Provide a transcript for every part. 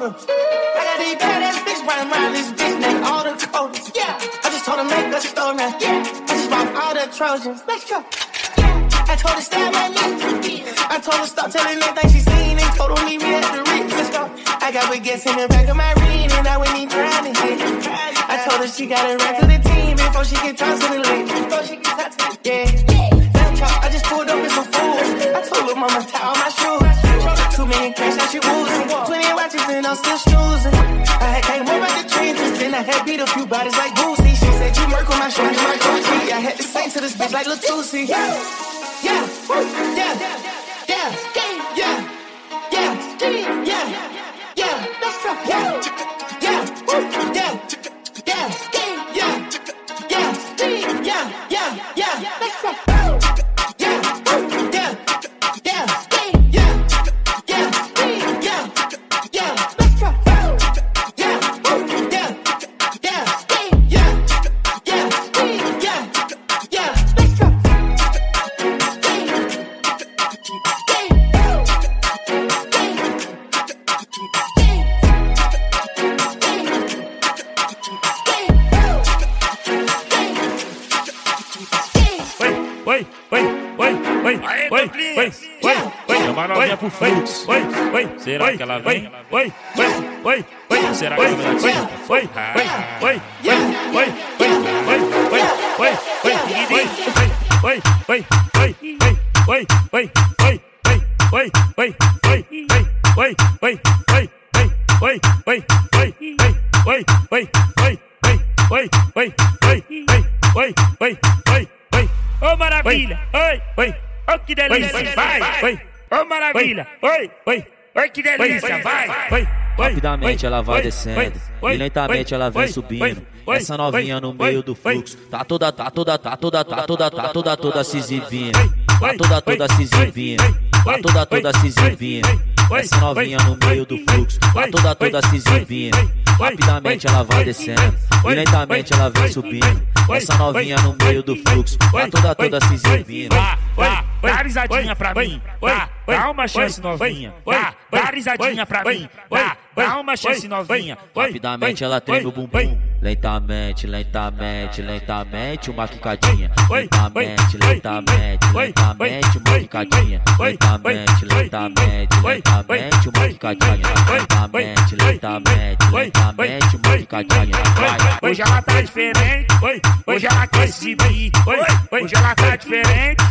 switched. I got these badass bitch running around this bitch named all the coders. Yeah, I just told her make a story. Yeah, I just bought all the Trojans. Let's go. I told her stab my knee. I told her stop telling everything she seen and told her meet me at the Ritz. Let's go. I got baguettes in the back of my ring and I went in trying to hit. I told her she got to run to the team before she can talk to the league. Before she can talk to the yeah. Talk, I just pulled up in some food. I told her mama tie all my shoes. Two million cash, now she woozing. Twenty watches and I'm still snoozing. I had came home out the trenches, then I had beat a few bodies like Boosie. She said you work on my shoulder, my Gucci. I had to say to this bitch like Latusi. Yeah, yeah, yeah, yeah, yeah, yeah, yeah, yeah. Let's go. Yeah, yeah, yeah, yeah, yeah, yeah, yeah, yeah, yeah, yeah. Let's go. Fluxo. Oi, oi, Será oi, que ela oi, vem? Oi, oi, oi, oi, Será que oi, ela vem? oi, oi, oi, oi, oi, oi, oi, maravilha! oi, oi, Oi que delícia! Vai! oi, Rapidamente ela vai descendo e lentamente ela vem subindo. Essa novinha no meio do fluxo tá toda, tá toda, tá toda, tá toda, tá toda, toda se exibindo. Tá toda, toda se exibindo. Tá toda, toda se exibindo. Essa novinha no meio do fluxo tá toda, toda se exibindo. Rapidamente ela vai descendo e lentamente ela vem subindo. Essa novinha no meio do fluxo tá toda, toda se exibindo. Dá, risadinha pra mim. oi, Dá, dá uma chance novinha. Dá, dá risadinha pra mim. Dá, dá uma chance novinha. Rapidamente ela treme o bumbum. Lentamente, lentamente, lentamente, uma quicadinha. Lentamente, lentamente, lentamente, uma quicadinha. Lentamente, lentamente, lentamente, uma quicadinha. Lentamente, lentamente, lentamente, uma quicadinha. Hoje ela tá diferente. Hoje ela quer oi, Hoje ela tá diferente.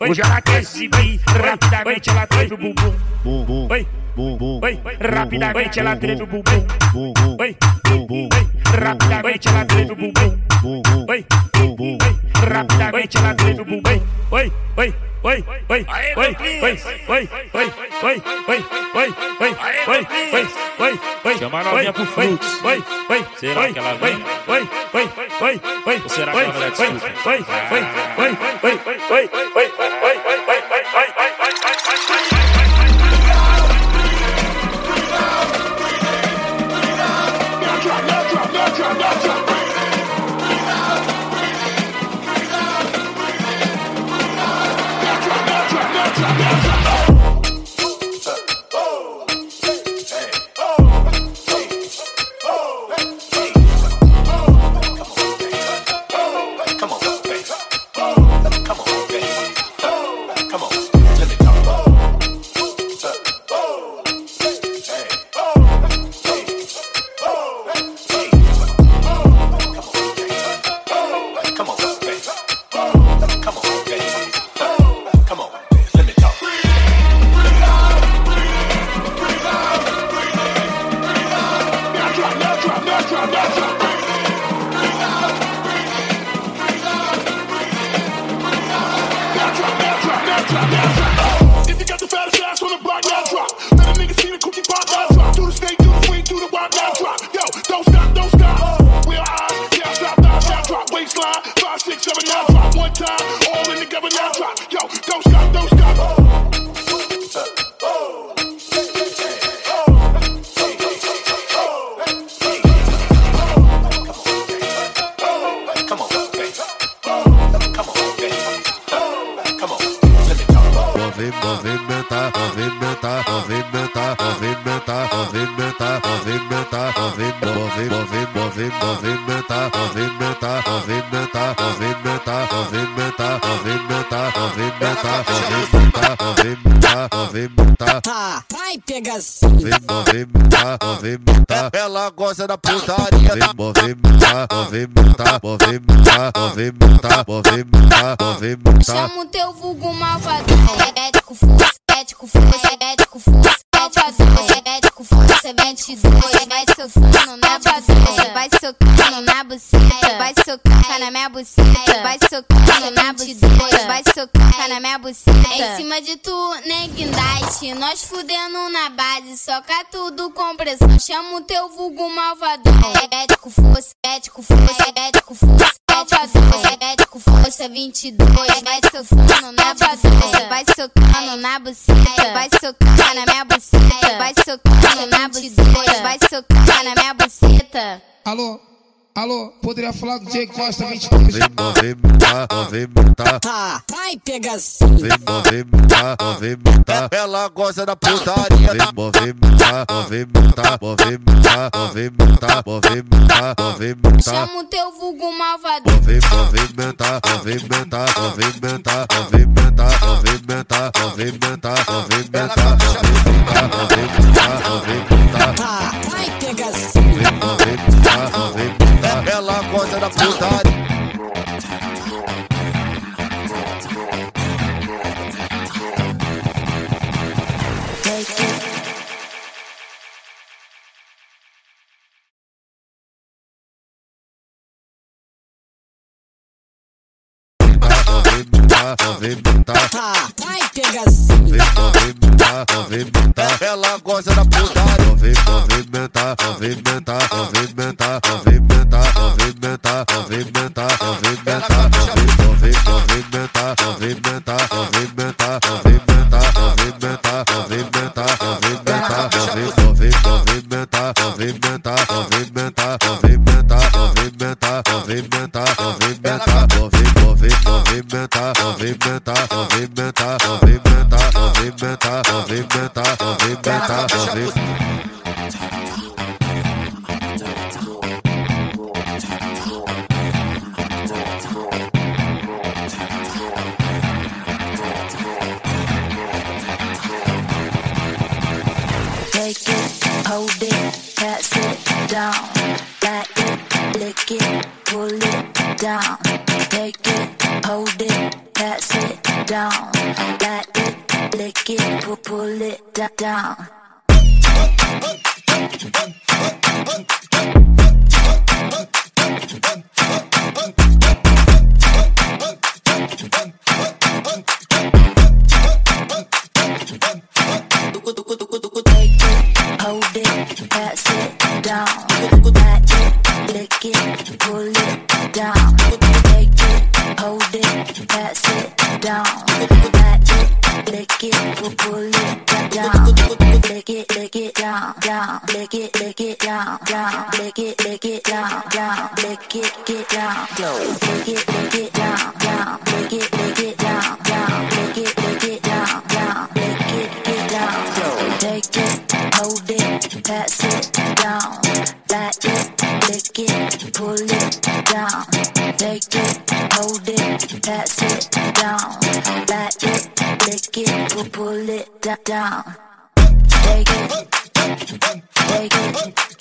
Hoje ela exibir. Rapidamente ela treme o bumbum. Bum, bum, oi, bum, bum, oi, Rapidamente ela treme o bumbum. bum, bum, oi, bum, bum, Rapidamente ela treme o bumbum. bum, bum, oi, bum, bum, Rapidamente ela treme o bumbum. oi, oi, oi, oi, oi, oi, oi, oi, oi, oi, oi, oi, oi, oi, oi, oi, Chama a novinha oi, pro fluxo. oi, oi, Será oi, que ela oi, vem? oi, oi, oi, oi, Ou será que oi, ela vai dar oi, desculpa? oi, oi, oi, oi, oi, oi, oi, oi, oi, oi, oi, oi, oi, gosta da putaria, movimenta, movimenta, movimenta, movimenta, movimenta, movimenta. Chama o teu vulgo malvadão. Ético força, ético força, ético força. Ético força, mente dois, vai socando na buceta, vai socando na buceta, vai socar na minha buceta, vai socando na buceta, vai socar na minha buceta. Em cima de tu, nem guindaste, nós fudendo na base, soca tudo com pressão. Chama o teu vulgo malvadão. Ético força, ético força, ético força. Ético força 22, vai socando na buceta, vai socando na buceta, vai socar na minha buceta, vai socando na buceta, vai socar na minha buceta. Alô? Alô? Poderia falar com o Jay Costa 22? Movimenta, movimenta, Tá, vai pegação. movimenta, movimenta, ela gosta da putaria, movimenta, movimenta, movimenta, movimenta, movimenta, movimenta. Chama o teu vulgo malvadão. Movimenta, movimenta, movimenta, movimenta, movimenta, movimenta, movimenta, movimenta, movimenta, Tá, vai pegação ela gosta da putaria. vem botar. Vem, vem vem. Ela gosta da putaria. Vem, vem botar, vem vem vem vem mentar, ó vem mentar, ó vem, ó vem, ó vem mentar, ó vem mentar, ó vem mentar, ó vem mentar, ó vem mentar, ó vem mentar, ó vem mentar, ó vem, ó vem, ó vem mentar, ó vem mentar, ó vem mentar, ó vem mentar, ó vem mentar, ó vem mentar, ó vem mentar, ó vem, ó vem, ó vem mentar, ó vem mentar, ó vem mentar, ó vem mentar, ó vem mentar, ó vem mentar, ó down. Down. Lick it, lick it down, down. Lick it, get down, go. Lick it, lick it down, down. Lick it, lick it down, down. Lick it, lick it down, down. Lick it, get down, go. Take it, hold it, pass it down. Back it, lick it, pull it down. Take it, hold it, pass it down. Back it, lick it, pull it down. Take it, take it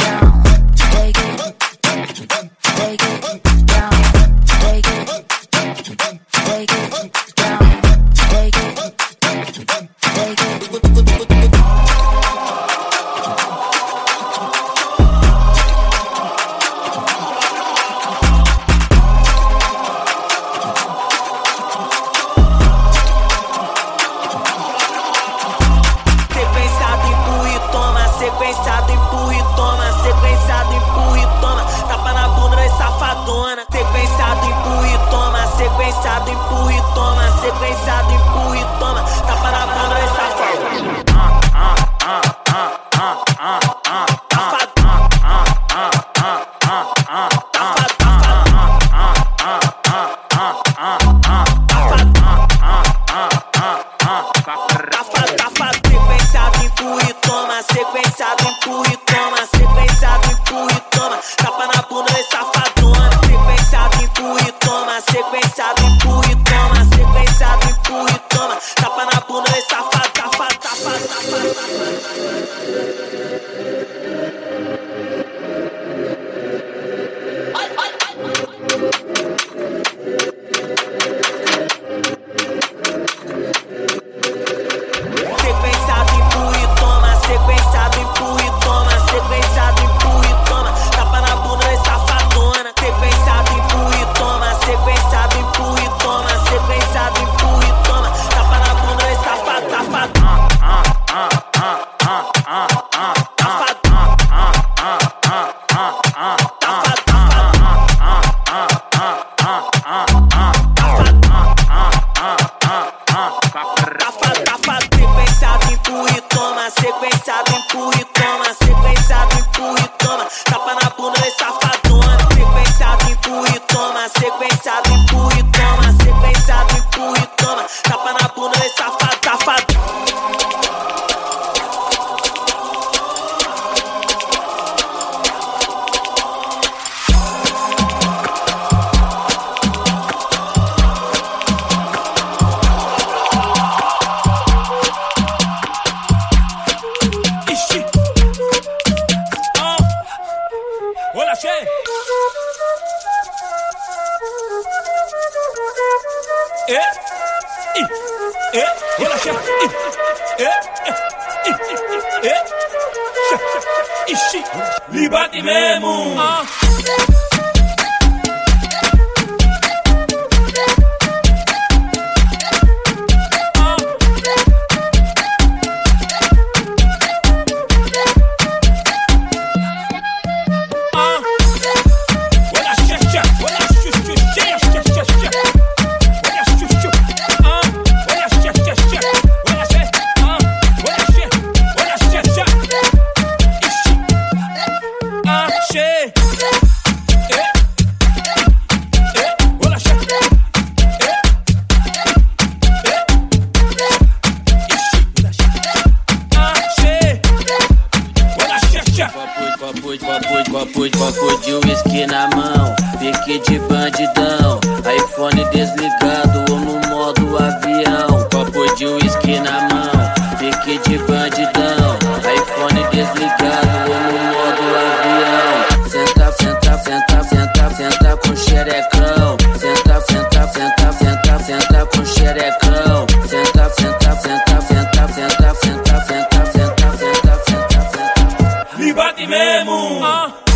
copo de uísque na mão, pique de bandidão, iPhone desligado ou no modo avião. Copo de uísque na mão, pique de bandidão, iPhone desligado ou no modo avião. Senta, senta, senta, senta, senta com xerecão. Senta, senta, senta, senta, senta com xerecão. Senta, senta, senta, senta, senta, senta, senta, senta, senta, senta, senta. Me bate mesmo!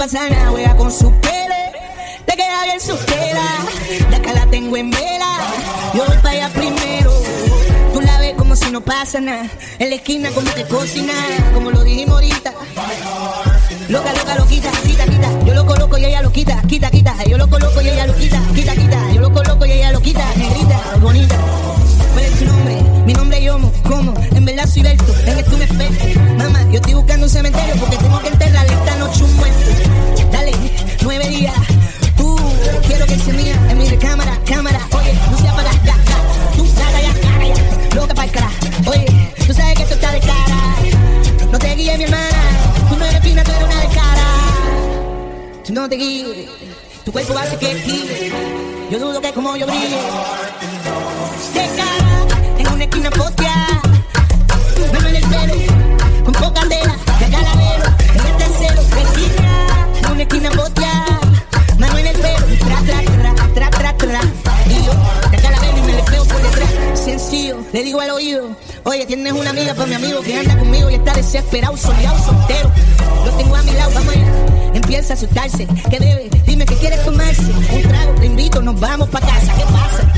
pasa nada, juega con su pelo. Te queda bien su tela. La acá tengo en vela. Yo voy para allá primero. Tú la ves como si no pasa nada. En la esquina como que cocina, como lo dijimos ahorita. Loca, loca, lo quita, quita. Yo lo coloco y ella lo quita, quita, quita. Yo lo coloco y ella lo quita, quita, quita. Yo lo coloco y ella lo quita, negrita, bonita. ¿Cuál es tu nombre? Mi nombre es Yomo, ¿cómo? En verdad soy Berto, en esto me espero. Mamá, yo estoy buscando un cementerio porque tengo que no te guíes. Tu cuerpo hace que tire. Yo dudo que como yo brille. De cara, en una esquina postea. Mano en el pelo, con poca candela. De calavero, en el tercero. Esquina, en una esquina postea. Mano en el pelo, tra, tra, tra, tra, tra, tra. Y y me le pego por detrás. Sencillo, le digo al oído. Oye, tienes una amiga para mi amigo que anda conmigo y está desesperado, soleado, soltero. Lo tengo a mi lado, vamos allá. Empieza a asustarse. ¿Qué debe? Dime qué quieres tomarse. Un trago, te invito, nos vamos pa' casa. ¿Qué pasa?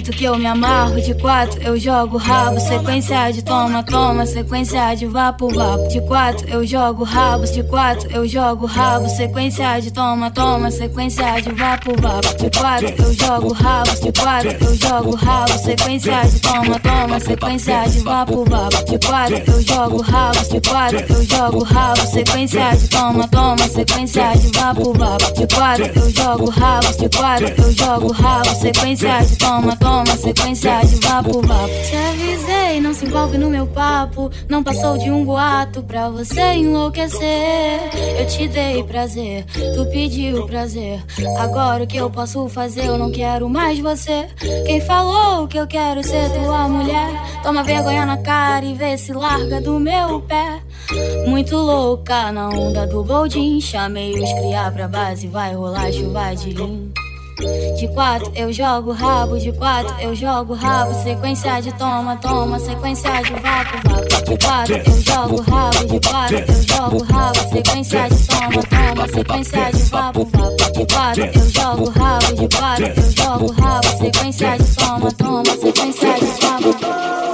Jeito que eu me amarro, de quatro eu jogo rabo. Sequência de toma, toma, sequência de vapo, vapo. De quatro eu jogo rabos, de quatro eu jogo rabo. Sequência de toma, toma, sequência de vapo, vapo. De quatro eu jogo rabos, de quatro eu jogo rabo. Sequência de toma, toma, sequência de vapo, vapo. De quatro eu jogo rabos, de quatro eu jogo rabo. Sequência de toma, toma, sequência de vapo, vapo. De quatro eu jogo rabos, de quatro eu jogo rabo. Sequência de toma, toma, sequência de vapo, vapo. Te avisei, não se envolve no meu papo. Não passou de um boato pra você enlouquecer. Eu te dei prazer, tu pediu prazer. Agora o que eu posso fazer? Eu não quero mais você. Quem falou que eu quero ser tua mulher? Toma vergonha na cara e vê se larga do meu pé. Muito louca na onda do boldin. Chamei os criar pra base, vai rolar chuva de lim. De quatro eu jogo rabo, de quatro eu jogo rabo. Sequência de toma, toma, sequência de vapo, vapo. De quatro eu jogo rabo, de quatro eu jogo rabo. Sequência de toma, toma, sequência de vapo, vapo. De quatro eu jogo rabo, de quatro eu jogo rabo. Sequência de toma, toma, sequência de vapo.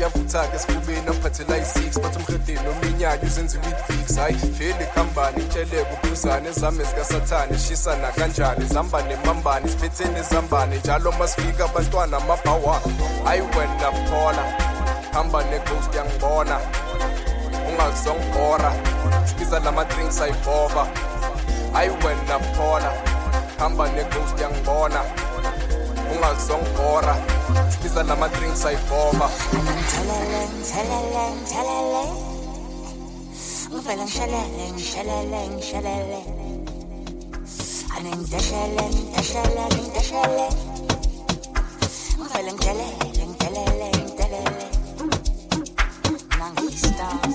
Uhenry sayavutha-ke esifubeni amphathela i-six bathi umhedeni ominyaka uzenza i-weetfix hayi vele khambani itsheleke uphuzane ezame zikasathane shisana kanjani zambane mambane siphetheni ezambane njalo masifika abantwana amabhawa hayi wena phola hamba neghost yangibona ungazongibhora sibiza lama-drinks ayibhova. Hayi wena phola hamba neghost yangibona ungazongibhora biza nama-drinks ayibhoma uvele ngishele ngishele ngishele ane ngideshele ngideshele ngideshele uvele ngidelele ngidelele ngidelele nangistar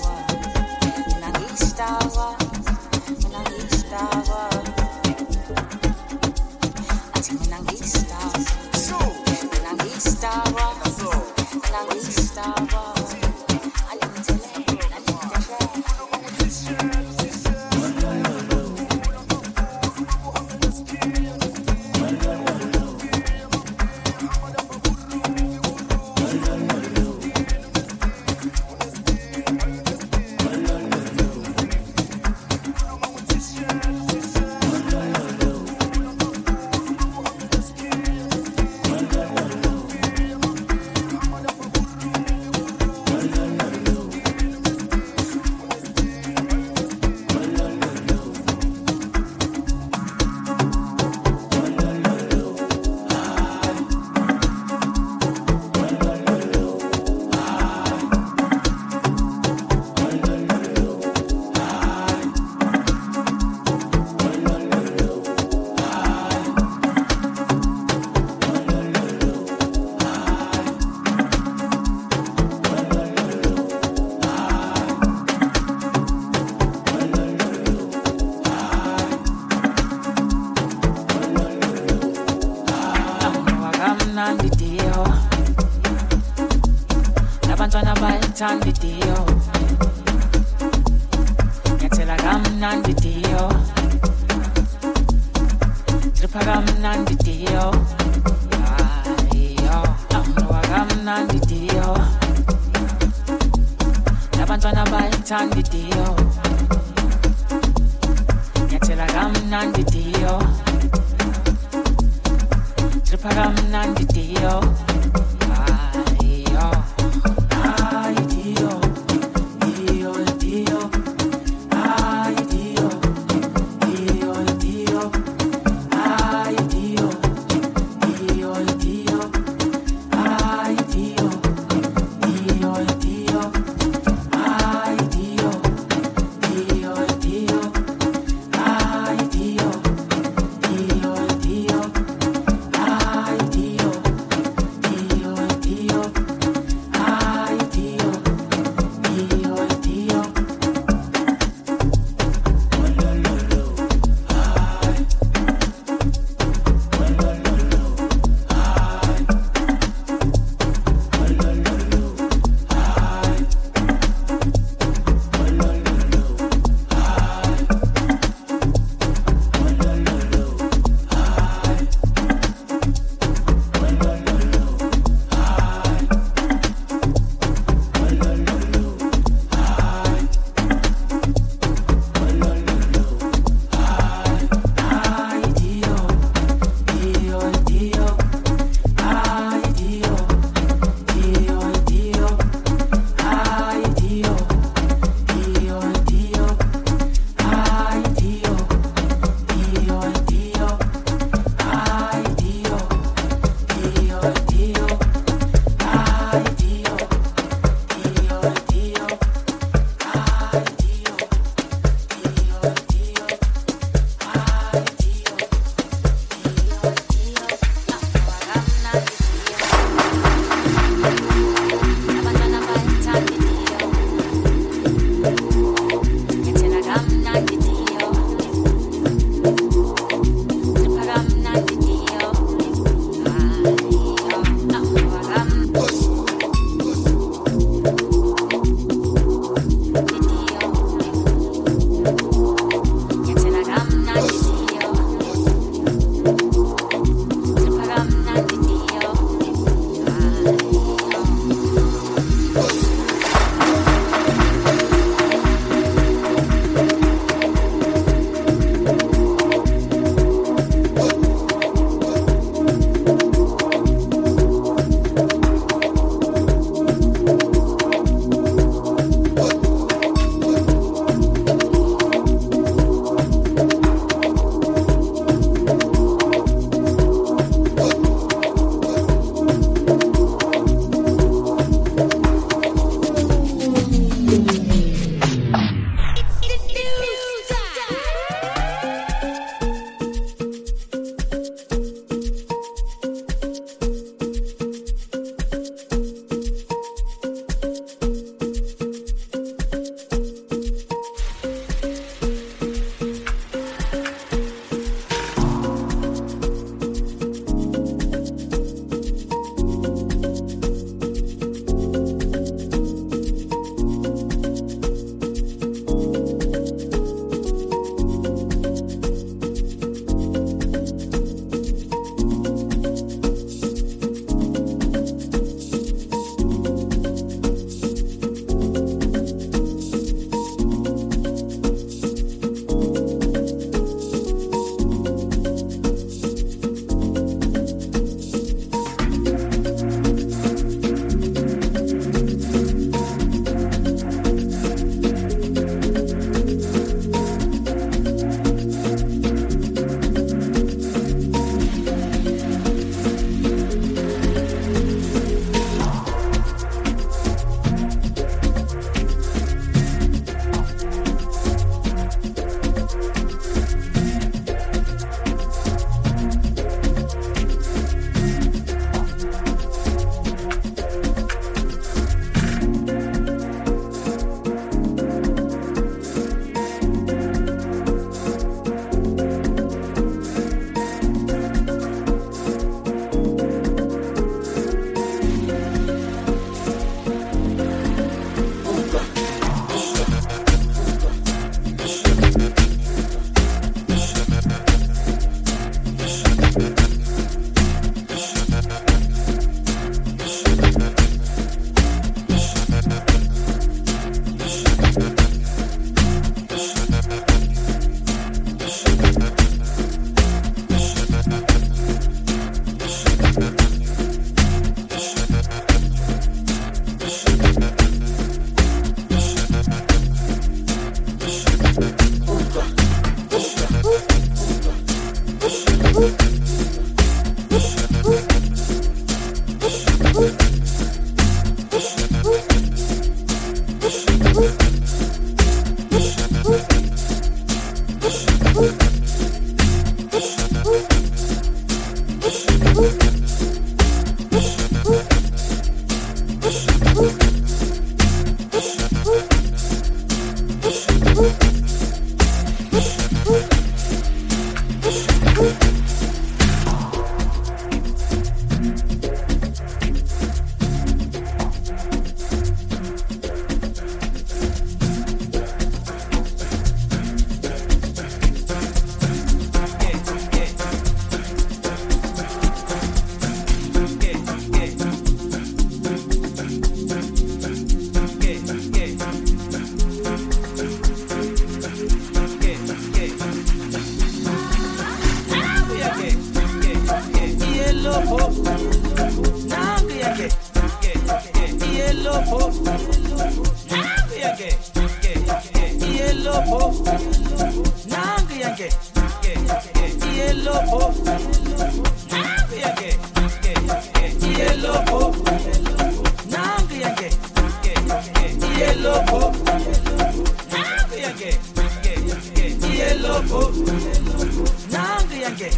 yeah,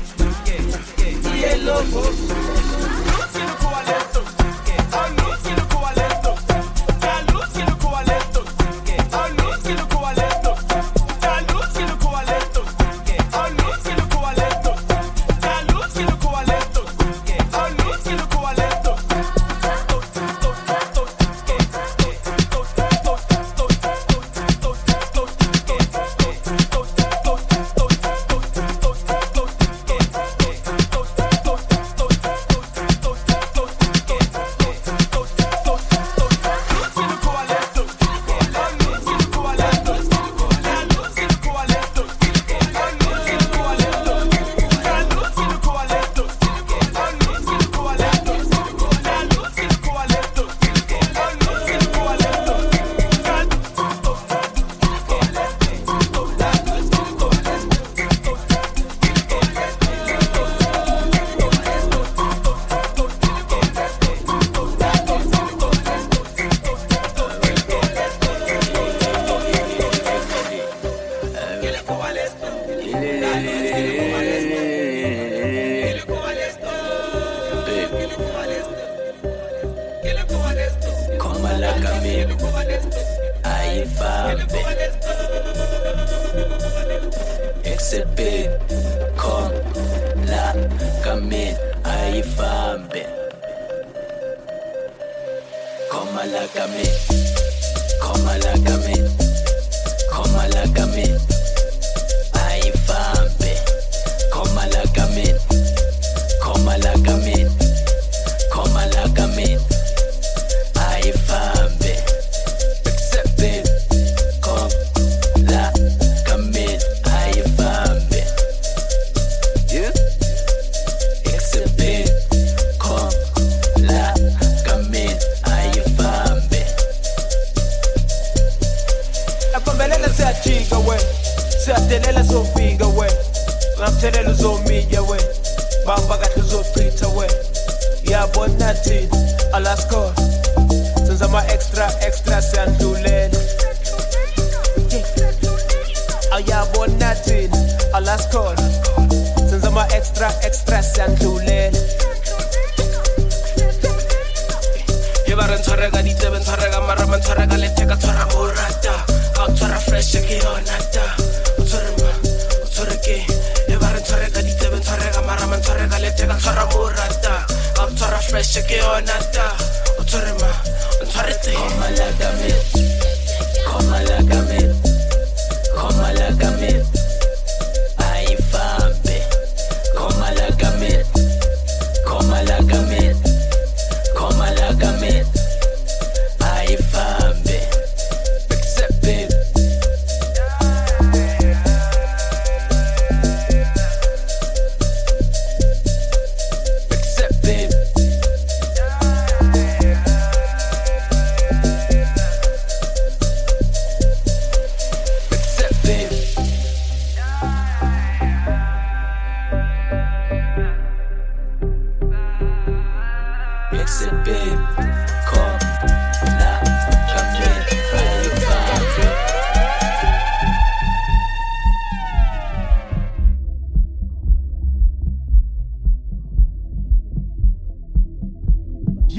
yeah, yeah, yeah, yeah,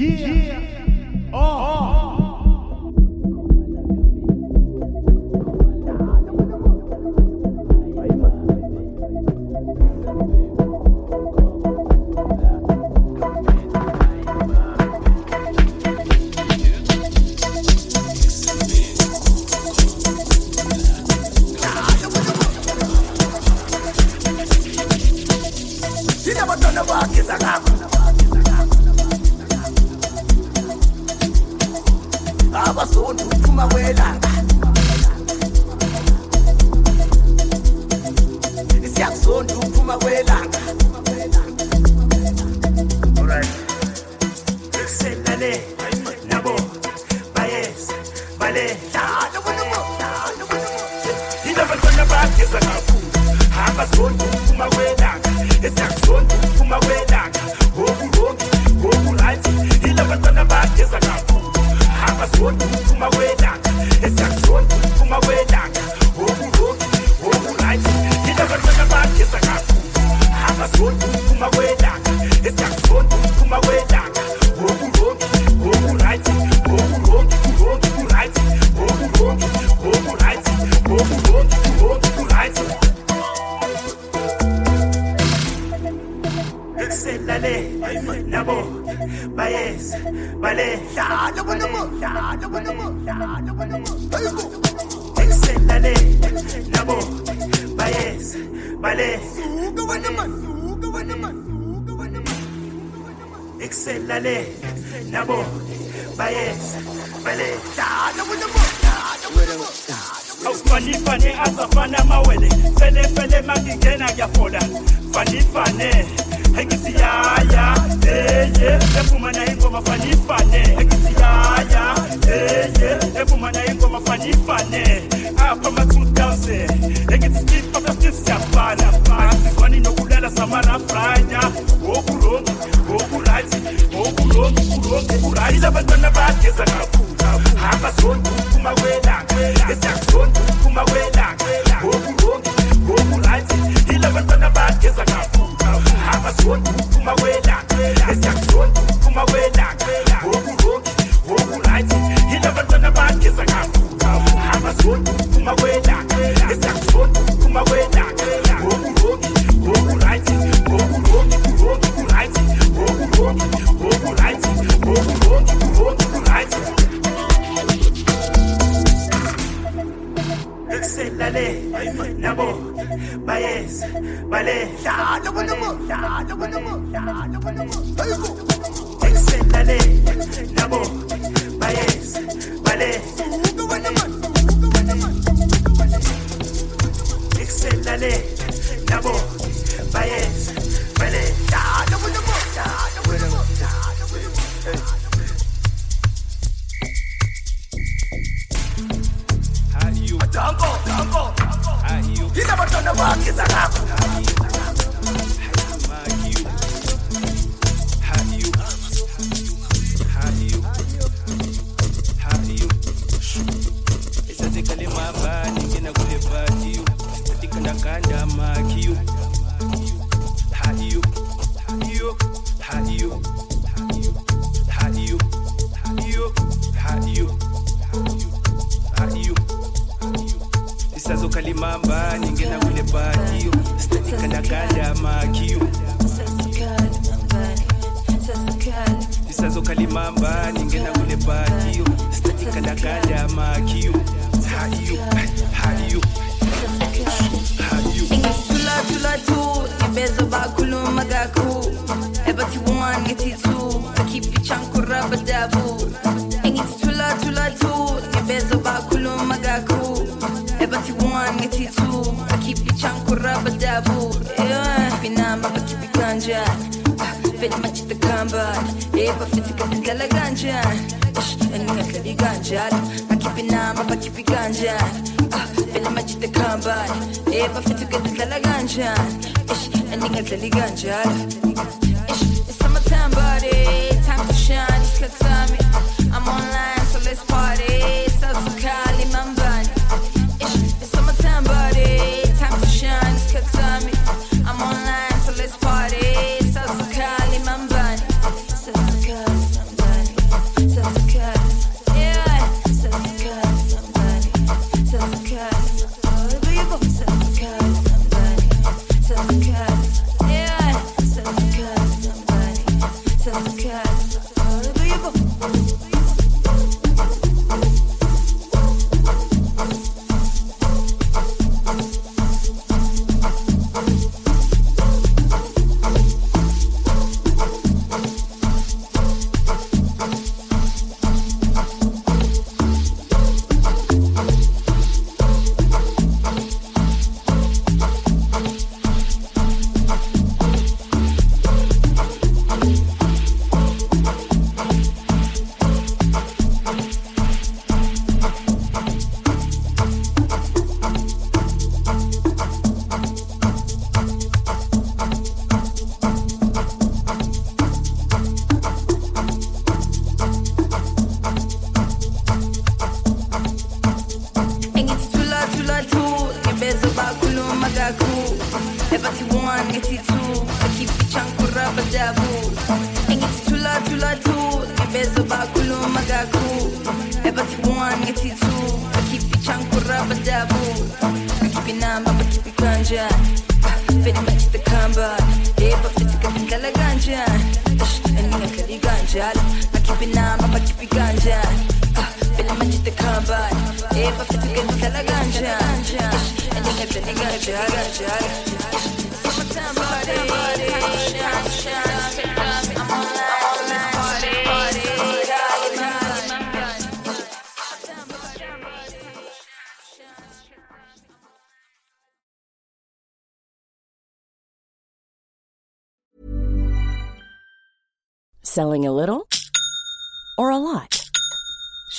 Yeah. Oh. fanifane hekisiyaya yeye epuma na ingoma fanifane hekisiyaya yeye epuma na ingoma fanifane apa matsudanse ekitisikipapatisiyafana asifani nokulala samarafraya okulongi okulati okulongi kulongi kulaila abantwana bageza kakhulu hamba ya, kumawelanga esiyakuzondi Amazon, kumawela esiyakuzona kumawela God. Look sazokali mamba ninge na kule batio sitanikandakanda makiyo. sisazokali mamba ninge na kule batio sitanikandakanda makio hayo hayo. Ingisilatulatu ibezo magaku. Ebati one, wangethi two. Bakhiphi chankurabadabu kanca Benim açıkta kan var Hep affeti kadın kala kanca En nefleri kanca Rakibi nama rakibi kanca Benim açıkta kan var Hep affeti kadın kala kanca En nefleri kanca It's summertime body Time to shine, Just it's like me. I'm online, so let's party. So. awesome